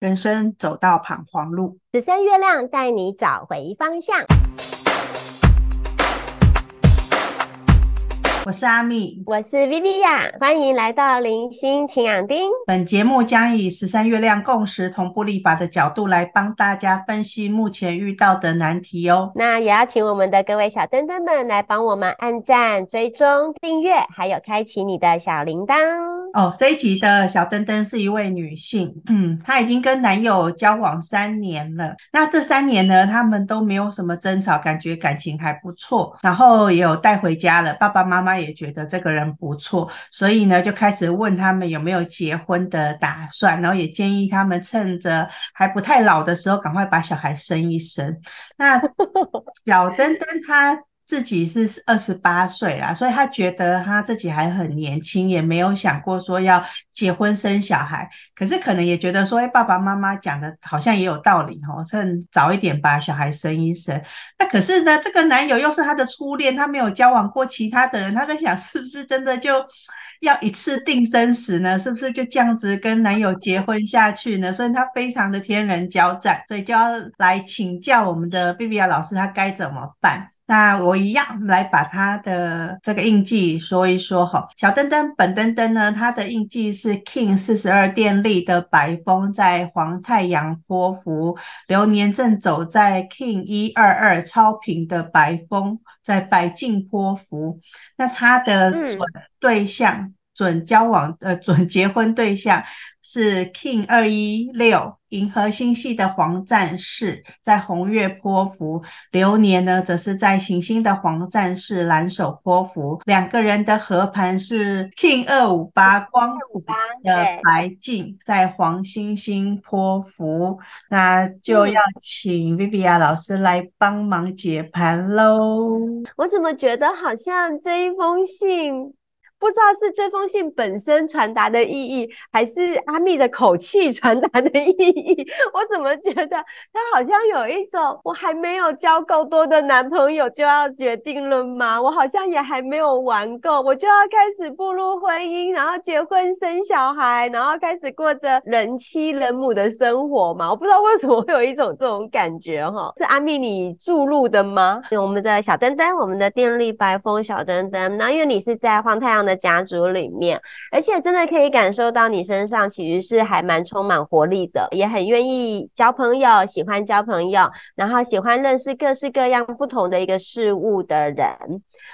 人生走到彷徨路，十三月亮带你找回方向。我是阿蜜，我是 Viviya，欢迎来到零星晴养丁。本节目将以十三月亮共识同步立法的角度来帮大家分析目前遇到的难题哦。那也要请我们的各位小灯灯们来帮我们按赞、追踪、订阅，还有开启你的小铃铛哦。这一集的小灯灯是一位女性，嗯，她已经跟男友交往三年了。那这三年呢，他们都没有什么争吵，感觉感情还不错，然后也有带回家了，爸爸妈妈。他也觉得这个人不错，所以呢，就开始问他们有没有结婚的打算，然后也建议他们趁着还不太老的时候，赶快把小孩生一生。那 小灯灯他。自己是二十八岁啦，所以他觉得他自己还很年轻，也没有想过说要结婚生小孩。可是可能也觉得说，哎，爸爸妈妈讲的好像也有道理哦，趁早一点把小孩生一生。那可是呢，这个男友又是他的初恋，他没有交往过其他的人，他在想是不是真的就要一次定生死呢？是不是就这样子跟男友结婚下去呢？所以他非常的天人交战，所以就要来请教我们的 B B A 老师，他该怎么办？那我一样来把他的这个印记说一说哈。小灯灯本灯灯呢，它的印记是 King 四十二电力的白风在黄太阳波符，流年正走在 King 一二二超频的白风在白镜波符。那他的准对象、嗯、准交往呃准结婚对象是 King 二一六。银河星系的黄战士在红月波符，流年呢，则是在行星的黄战士蓝手波符。两个人的合盘是 King 二五八光谱的白镜在黄星星波符，那就要请 Vivian 老师来帮忙解盘喽。我怎么觉得好像这一封信？不知道是这封信本身传达的意义，还是阿蜜的口气 传达的意义？我怎么觉得他好像有一种我还没有交够多的男朋友就要决定了吗？我好像也还没有玩够，我就要开始步入婚姻，然后结婚生小孩，然后开始过着人妻人母的生活嘛？我不知道为什么会有一种这种感觉哈，是阿蜜你注入的吗？我们的小灯灯，我们的电力白风小灯灯，那因为你是在黄太阳的。的家族里面，而且真的可以感受到你身上其实是还蛮充满活力的，也很愿意交朋友，喜欢交朋友，然后喜欢认识各式各样不同的一个事物的人。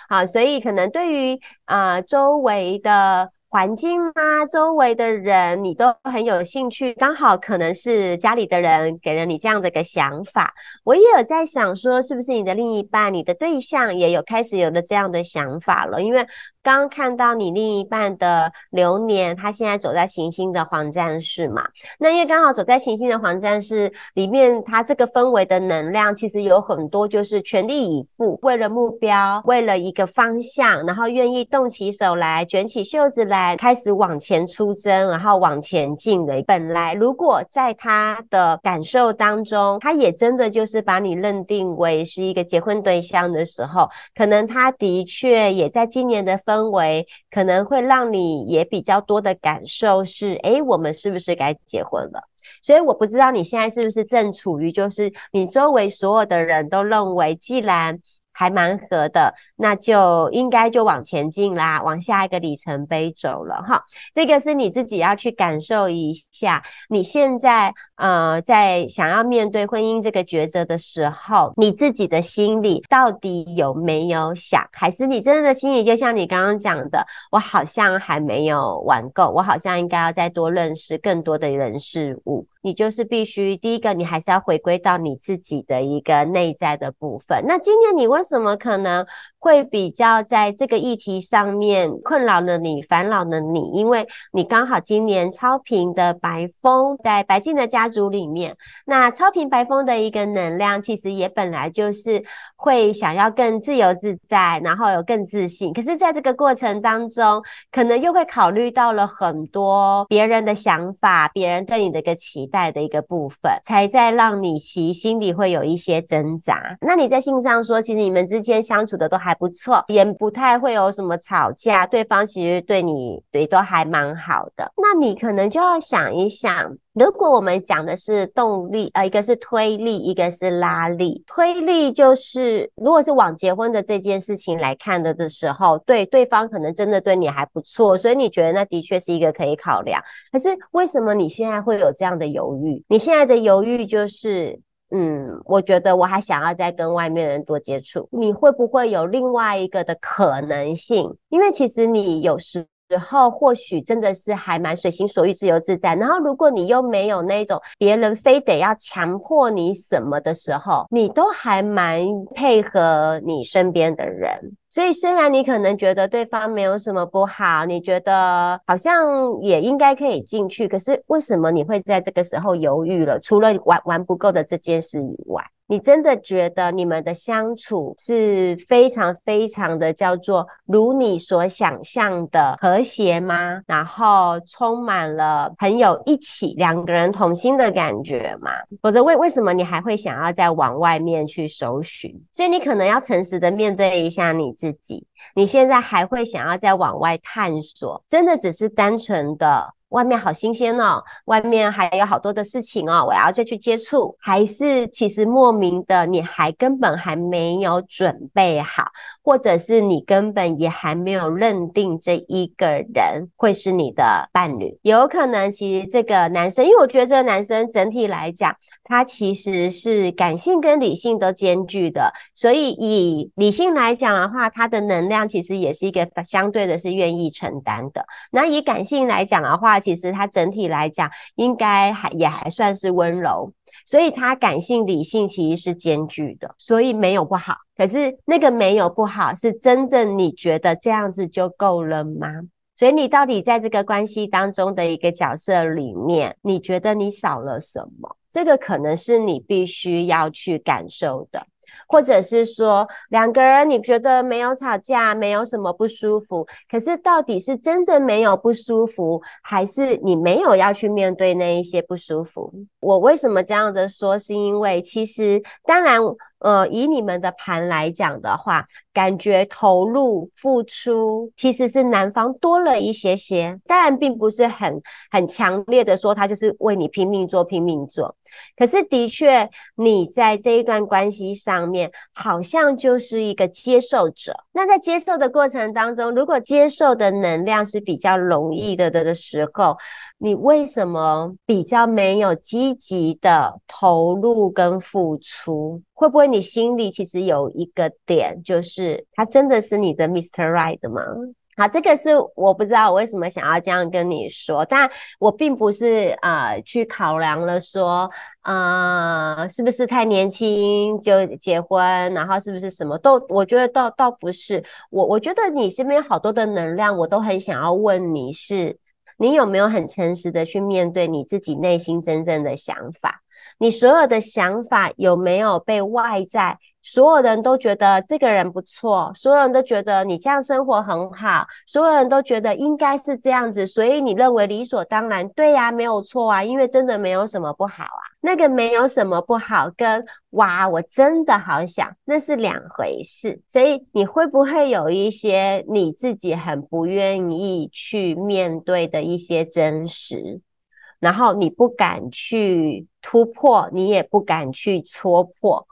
好，所以可能对于啊、周围的。环境啊，周围的人你都很有兴趣，刚好可能是家里的人给了你这样的一个想法。我也有在想说，是不是你的另一半、你的对象也有开始有了这样的想法了？因为刚刚看到你另一半的流年，他现在走在行星的黄战士嘛，那因为刚好走在行星的黄战士里面，他这个氛围的能量其实有很多，就是全力以赴，为了目标，为了一个方向，然后愿意动起手来，卷起袖子来。开始往前出征，然后往前进的。本来如果在他的感受当中，他也真的就是把你认定为是一个结婚对象的时候，可能他的确也在今年的氛围，可能会让你也比较多的感受是，诶，我们是不是该结婚了？所以我不知道你现在是不是正处于，就是你周围所有的人都认为，既然还蛮合的，那就应该就往前进啦，往下一个里程碑走了哈。这个是你自己要去感受一下，你现在呃在想要面对婚姻这个抉择的时候，你自己的心里到底有没有想，还是你真的心里就像你刚刚讲的，我好像还没有玩够，我好像应该要再多认识更多的人事物。你就是必须第一个，你还是要回归到你自己的一个内在的部分。那今年你为什么可能会比较在这个议题上面困扰了你、烦恼了你？因为你刚好今年超频的白风在白净的家族里面，那超频白风的一个能量，其实也本来就是会想要更自由自在，然后有更自信。可是在这个过程当中，可能又会考虑到了很多别人的想法，别人对你的一个期待。在的一个部分，才在让你其心里会有一些挣扎。那你在信上说，其实你们之间相处的都还不错，也不太会有什么吵架，对方其实对你对都还蛮好的。那你可能就要想一想。如果我们讲的是动力，呃，一个是推力，一个是拉力。推力就是，如果是往结婚的这件事情来看的的时候，对对方可能真的对你还不错，所以你觉得那的确是一个可以考量。可是为什么你现在会有这样的犹豫？你现在的犹豫就是，嗯，我觉得我还想要再跟外面人多接触。你会不会有另外一个的可能性？因为其实你有时。时候或许真的是还蛮随心所欲、自由自在。然后，如果你又没有那种别人非得要强迫你什么的时候，你都还蛮配合你身边的人。所以，虽然你可能觉得对方没有什么不好，你觉得好像也应该可以进去，可是为什么你会在这个时候犹豫了？除了玩玩不够的这件事以外。你真的觉得你们的相处是非常非常的叫做如你所想象的和谐吗？然后充满了朋友一起两个人同心的感觉吗？否则为为什么你还会想要再往外面去搜寻？所以你可能要诚实的面对一下你自己，你现在还会想要再往外探索？真的只是单纯的？外面好新鲜哦，外面还有好多的事情哦，我要再去接触，还是其实莫名的，你还根本还没有准备好，或者是你根本也还没有认定这一个人会是你的伴侣，有可能其实这个男生，因为我觉得这个男生整体来讲，他其实是感性跟理性都兼具的，所以以理性来讲的话，他的能量其实也是一个相对的是愿意承担的，那以感性来讲的话。其实他整体来讲，应该还也还算是温柔，所以他感性理性其实是兼具的，所以没有不好。可是那个没有不好，是真正你觉得这样子就够了吗？所以你到底在这个关系当中的一个角色里面，你觉得你少了什么？这个可能是你必须要去感受的。或者是说两个人你觉得没有吵架，没有什么不舒服，可是到底是真的没有不舒服，还是你没有要去面对那一些不舒服？我为什么这样的说？是因为其实当然。呃，以你们的盘来讲的话，感觉投入付出其实是男方多了一些些，当然并不是很很强烈的说他就是为你拼命做拼命做，可是的确你在这一段关系上面好像就是一个接受者。那在接受的过程当中，如果接受的能量是比较容易的的的时候，你为什么比较没有积极的投入跟付出？会不会你心里其实有一个点，就是他真的是你的 Mr. Right 吗？好，这个是我不知道我为什么想要这样跟你说，但我并不是啊、去考量了说，呃，是不是太年轻就结婚，然后是不是什么都，我觉得倒倒不是。我我觉得你身边好多的能量，我都很想要问你是，你有没有很诚实的去面对你自己内心真正的想法？你所有的想法有没有被外在所有人都觉得这个人不错，所有人都觉得你这样生活很好，所有人都觉得应该是这样子，所以你认为理所当然，对呀，没有错啊，因为真的没有什么不好啊。那个没有什么不好，跟哇，我真的好想，那是两回事。所以你会不会有一些你自己很不愿意去面对的一些真实？然后你不敢去突破，你也不敢去戳破，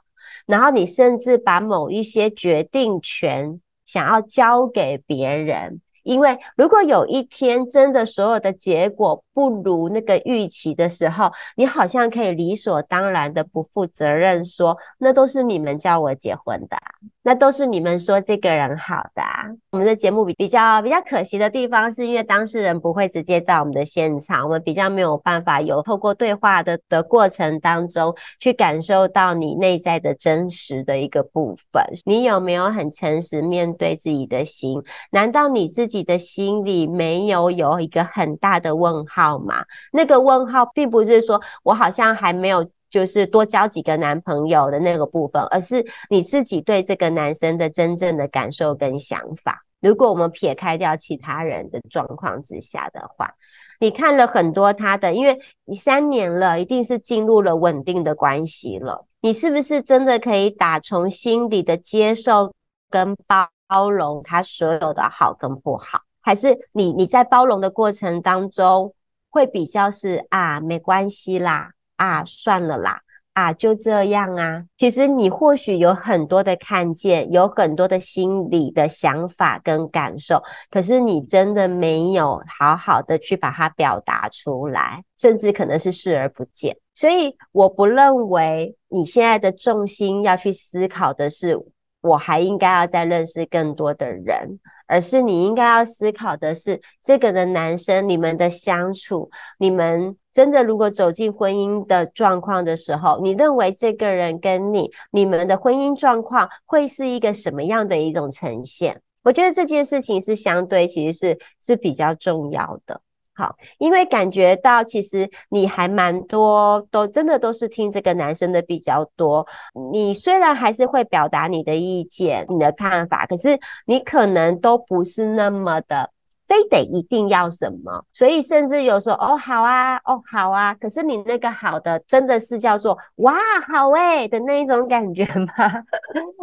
然后你甚至把某一些决定权想要交给别人。因为如果有一天真的所有的结果不如那个预期的时候，你好像可以理所当然的不负责任说，那都是你们叫我结婚的，那都是你们说这个人好的。我们的节目比比较比较可惜的地方，是因为当事人不会直接在我们的现场，我们比较没有办法有透过对话的的过程当中去感受到你内在的真实的一个部分。你有没有很诚实面对自己的心？难道你自己？自己的心里没有有一个很大的问号吗？那个问号并不是说我好像还没有就是多交几个男朋友的那个部分，而是你自己对这个男生的真正的感受跟想法。如果我们撇开掉其他人的状况之下的话，你看了很多他的，因为你三年了，一定是进入了稳定的关系了。你是不是真的可以打从心底的接受跟包？包容他所有的好跟不好，还是你你在包容的过程当中，会比较是啊，没关系啦，啊，算了啦。啊，就这样啊。其实你或许有很多的看见，有很多的心理的想法跟感受，可是你真的没有好好的去把它表达出来，甚至可能是视而不见。所以我不认为你现在的重心要去思考的是，我还应该要再认识更多的人，而是你应该要思考的是，这个的男生，你们的相处，你们。真的，如果走进婚姻的状况的时候，你认为这个人跟你，你们的婚姻状况会是一个什么样的一种呈现？我觉得这件事情是相对，其实是是比较重要的。好，因为感觉到其实你还蛮多，都真的都是听这个男生的比较多。你虽然还是会表达你的意见、你的看法，可是你可能都不是那么的。非得一定要什么，所以甚至有时候哦好啊，哦好啊，可是你那个好的真的是叫做哇好诶的那一种感觉吗？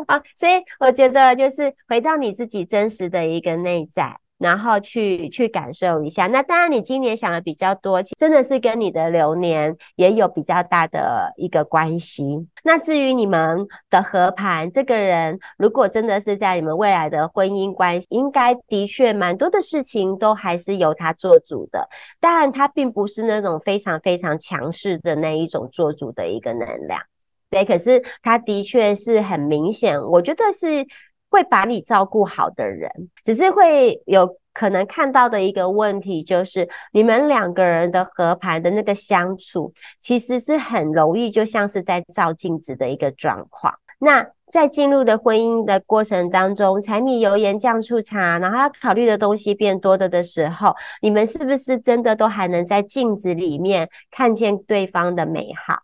啊，所以我觉得就是回到你自己真实的一个内在。然后去去感受一下，那当然你今年想的比较多，其实真的是跟你的流年也有比较大的一个关系。那至于你们的合盘，这个人如果真的是在你们未来的婚姻关系，应该的确蛮多的事情都还是由他做主的。当然，他并不是那种非常非常强势的那一种做主的一个能量，对。可是他的确是很明显，我觉得是。会把你照顾好的人，只是会有可能看到的一个问题，就是你们两个人的合盘的那个相处，其实是很容易就像是在照镜子的一个状况。那在进入的婚姻的过程当中，柴米油盐酱醋茶，然后要考虑的东西变多了的时候，你们是不是真的都还能在镜子里面看见对方的美好？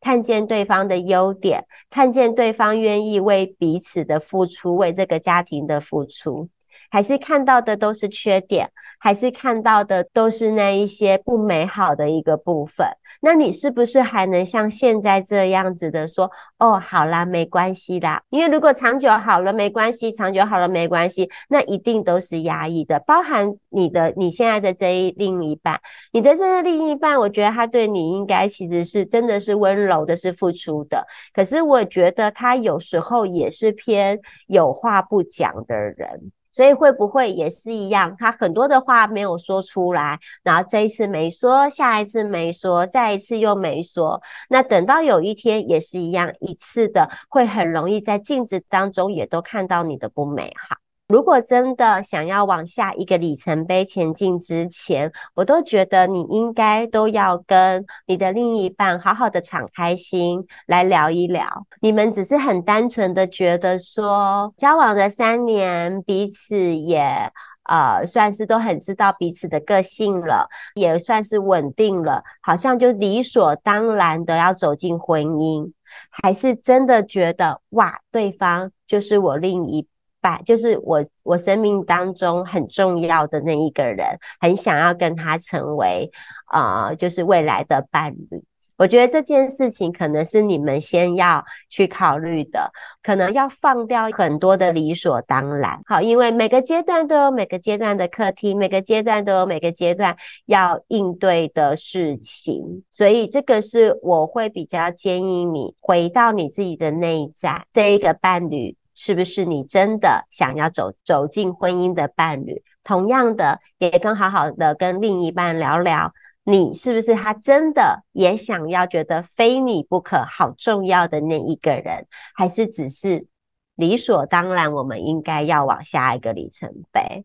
看见对方的优点，看见对方愿意为彼此的付出，为这个家庭的付出。还是看到的都是缺点，还是看到的都是那一些不美好的一个部分？那你是不是还能像现在这样子的说，哦，好啦，没关系啦。因为如果长久好了没关系，长久好了没关系，那一定都是压抑的。包含你的你现在的这一另一半，你的这个另一半，我觉得他对你应该其实是真的是温柔的，是付出的。可是我觉得他有时候也是偏有话不讲的人。所以会不会也是一样？他很多的话没有说出来，然后这一次没说，下一次没说，再一次又没说。那等到有一天也是一样，一次的会很容易在镜子当中也都看到你的不美好。如果真的想要往下一个里程碑前进之前，我都觉得你应该都要跟你的另一半好好的敞开心来聊一聊。你们只是很单纯的觉得说，交往了三年，彼此也呃算是都很知道彼此的个性了，也算是稳定了，好像就理所当然的要走进婚姻，还是真的觉得哇，对方就是我另一半。就是我，我生命当中很重要的那一个人，很想要跟他成为，呃，就是未来的伴侣。我觉得这件事情可能是你们先要去考虑的，可能要放掉很多的理所当然。好，因为每个阶段都有每个阶段的课题，每个阶段都有每个阶段要应对的事情，所以这个是我会比较建议你回到你自己的内在，这一个伴侣。是不是你真的想要走走进婚姻的伴侣？同样的，也跟好好的跟另一半聊聊，你是不是他真的也想要觉得非你不可、好重要的那一个人，还是只是理所当然？我们应该要往下一个里程碑。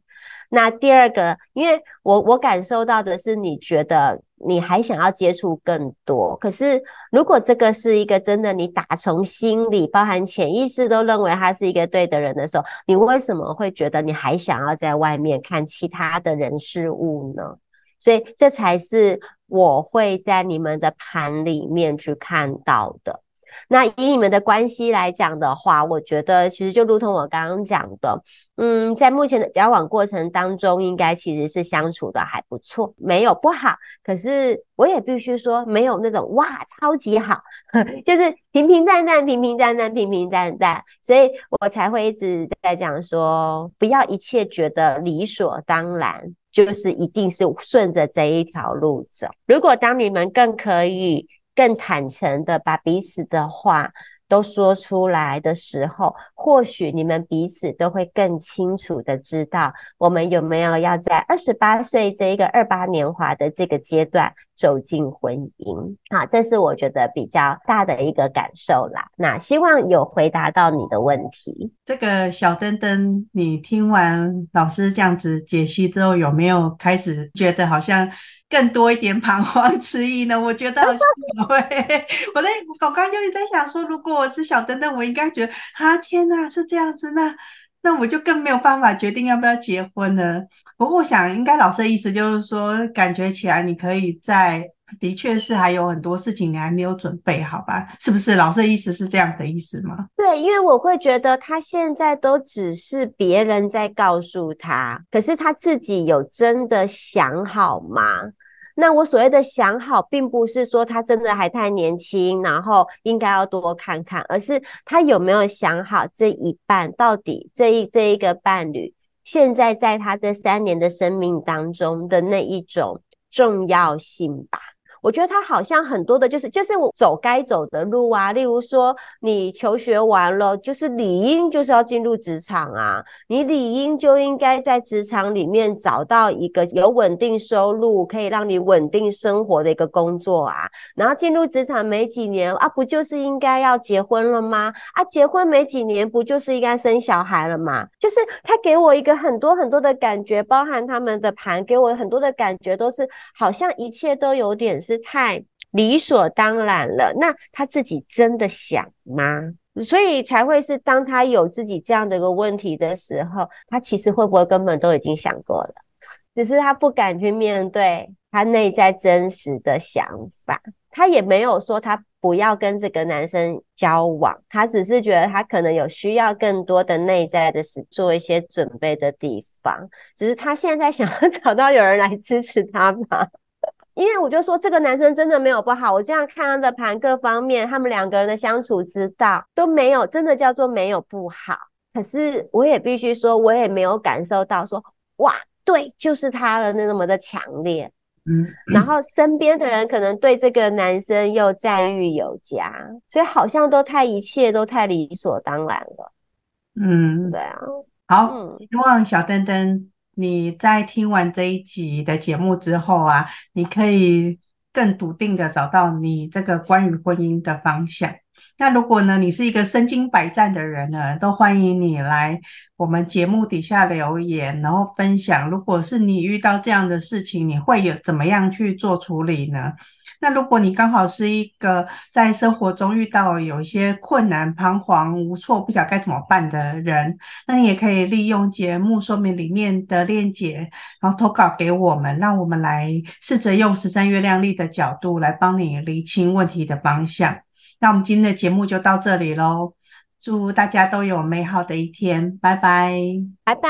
那第二个，因为我我感受到的是，你觉得你还想要接触更多。可是，如果这个是一个真的，你打从心里，包含潜意识都认为他是一个对的人的时候，你为什么会觉得你还想要在外面看其他的人事物呢？所以，这才是我会在你们的盘里面去看到的。那以你们的关系来讲的话，我觉得其实就如同我刚刚讲的，嗯，在目前的交往过程当中，应该其实是相处的还不错，没有不好。可是我也必须说，没有那种哇超级好，就是平平淡淡、平平淡淡、平平淡淡。所以我才会一直在讲说，不要一切觉得理所当然。就是一定是顺着这一条路走。如果当你们更可以更坦诚的把彼此的话都说出来的时候，或许你们彼此都会更清楚的知道，我们有没有要在二十八岁这一个二八年华的这个阶段走进婚姻。好，这是我觉得比较大的一个感受啦。那希望有回答到你的问题。这个小灯灯，你听完老师这样子解析之后，有没有开始觉得好像？更多一点彷徨迟疑呢？我觉得好像 会。我在我刚刚就是在想说，如果我是小灯灯，我应该觉得啊，天哪，是这样子，那那我就更没有办法决定要不要结婚了。不过我想，应该老师的意思就是说，感觉起来你可以在，的确是还有很多事情你还没有准备好吧？是不是？老师的意思是这样的意思吗？对，因为我会觉得他现在都只是别人在告诉他，可是他自己有真的想好吗？那我所谓的想好，并不是说他真的还太年轻，然后应该要多看看，而是他有没有想好这一半到底这一这一个伴侣，现在在他这三年的生命当中的那一种重要性吧。我觉得他好像很多的，就是就是走该走的路啊，例如说你求学完了，就是理应就是要进入职场啊，你理应就应该在职场里面找到一个有稳定收入，可以让你稳定生活的一个工作啊，然后进入职场没几年啊，不就是应该要结婚了吗？啊，结婚没几年，不就是应该生小孩了吗？就是他给我一个很多很多的感觉，包含他们的盘给我很多的感觉，都是好像一切都有点是。太理所当然了，那他自己真的想吗？所以才会是当他有自己这样的一个问题的时候，他其实会不会根本都已经想过了，只是他不敢去面对他内在真实的想法。他也没有说他不要跟这个男生交往，他只是觉得他可能有需要更多的内在的是做一些准备的地方，只是他现在想要 找到有人来支持他嘛。因为我就说这个男生真的没有不好，我这样看他的盘各方面，他们两个人的相处之道都没有，真的叫做没有不好。可是我也必须说，我也没有感受到说，哇，对，就是他的那么的强烈。嗯，然后身边的人可能对这个男生又赞誉有加，所以好像都太一切都太理所当然了。嗯，对啊，好，嗯，希望小灯灯。你在听完这一集的节目之后啊，你可以更笃定的找到你这个关于婚姻的方向。那如果呢，你是一个身经百战的人呢，都欢迎你来我们节目底下留言，然后分享。如果是你遇到这样的事情，你会有怎么样去做处理呢？那如果你刚好是一个在生活中遇到有一些困难、彷徨无措、不晓得该怎么办的人，那你也可以利用节目说明里面的链接，然后投稿给我们，让我们来试着用十三月亮历的角度来帮你厘清问题的方向。那我们今天的节目就到这里喽，祝大家都有美好的一天，拜拜，拜拜。